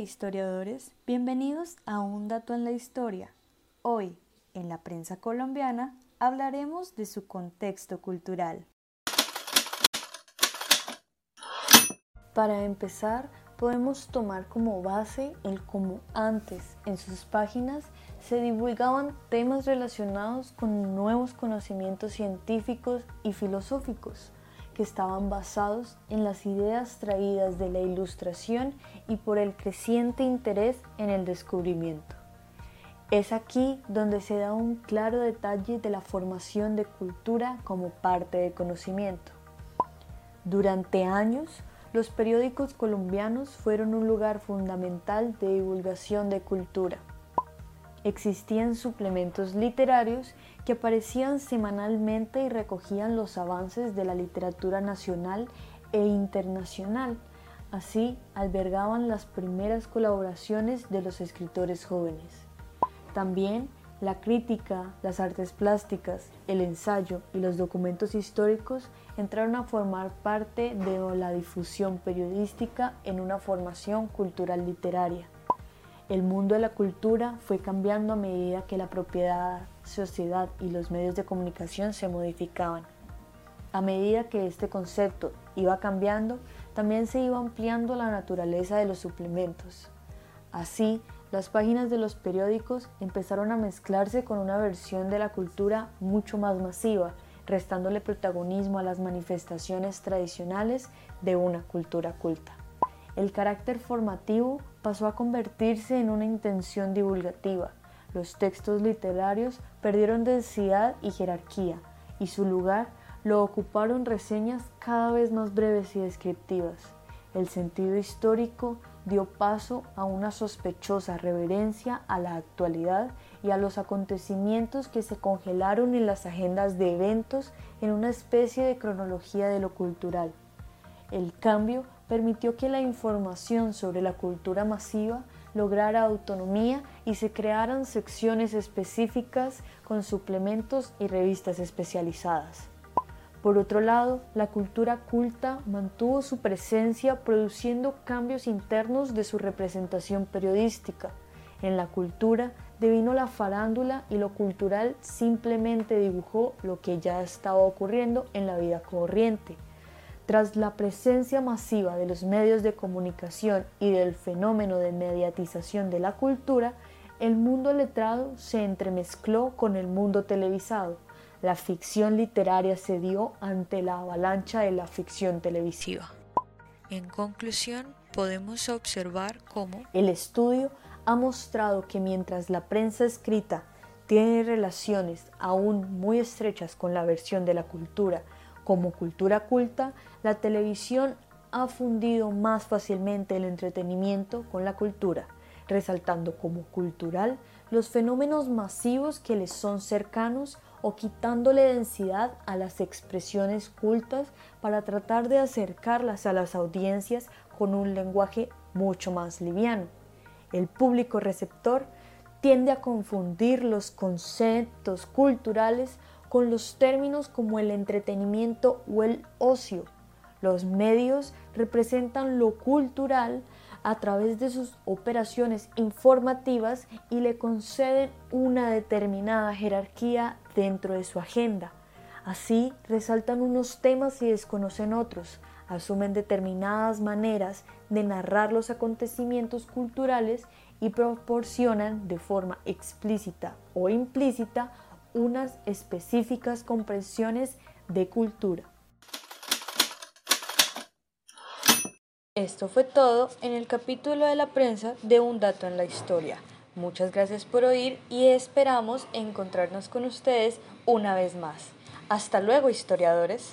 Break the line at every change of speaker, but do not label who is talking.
historiadores, bienvenidos a Un Dato en la Historia. Hoy, en la prensa colombiana, hablaremos de su contexto cultural. Para empezar, podemos tomar como base el cómo antes en sus páginas se divulgaban temas relacionados con nuevos conocimientos científicos y filosóficos estaban basados en las ideas traídas de la ilustración y por el creciente interés en el descubrimiento. Es aquí donde se da un claro detalle de la formación de cultura como parte de conocimiento. Durante años, los periódicos colombianos fueron un lugar fundamental de divulgación de cultura. Existían suplementos literarios que aparecían semanalmente y recogían los avances de la literatura nacional e internacional. Así albergaban las primeras colaboraciones de los escritores jóvenes. También la crítica, las artes plásticas, el ensayo y los documentos históricos entraron a formar parte de la difusión periodística en una formación cultural literaria. El mundo de la cultura fue cambiando a medida que la propiedad, sociedad y los medios de comunicación se modificaban. A medida que este concepto iba cambiando, también se iba ampliando la naturaleza de los suplementos. Así, las páginas de los periódicos empezaron a mezclarse con una versión de la cultura mucho más masiva, restándole protagonismo a las manifestaciones tradicionales de una cultura culta. El carácter formativo pasó a convertirse en una intención divulgativa. Los textos literarios perdieron densidad y jerarquía, y su lugar lo ocuparon reseñas cada vez más breves y descriptivas. El sentido histórico dio paso a una sospechosa reverencia a la actualidad y a los acontecimientos que se congelaron en las agendas de eventos en una especie de cronología de lo cultural. El cambio permitió que la información sobre la cultura masiva lograra autonomía y se crearan secciones específicas con suplementos y revistas especializadas. Por otro lado, la cultura culta mantuvo su presencia produciendo cambios internos de su representación periodística. En la cultura devino la farándula y lo cultural simplemente dibujó lo que ya estaba ocurriendo en la vida corriente. Tras la presencia masiva de los medios de comunicación y del fenómeno de mediatización de la cultura, el mundo letrado se entremezcló con el mundo televisado la ficción literaria se dio ante la avalancha de la ficción televisiva.
En conclusión, podemos observar cómo
el estudio ha mostrado que mientras la prensa escrita tiene relaciones aún muy estrechas con la versión de la cultura como cultura culta, la televisión ha fundido más fácilmente el entretenimiento con la cultura, resaltando como cultural los fenómenos masivos que les son cercanos o quitándole densidad a las expresiones cultas para tratar de acercarlas a las audiencias con un lenguaje mucho más liviano. El público receptor tiende a confundir los conceptos culturales con los términos como el entretenimiento o el ocio. Los medios representan lo cultural a través de sus operaciones informativas y le conceden una determinada jerarquía dentro de su agenda. Así resaltan unos temas y desconocen otros, asumen determinadas maneras de narrar los acontecimientos culturales y proporcionan de forma explícita o implícita unas específicas comprensiones de cultura. Esto fue todo en el capítulo de la prensa de Un dato en la historia. Muchas gracias por oír y esperamos encontrarnos con ustedes una vez más. Hasta luego, historiadores.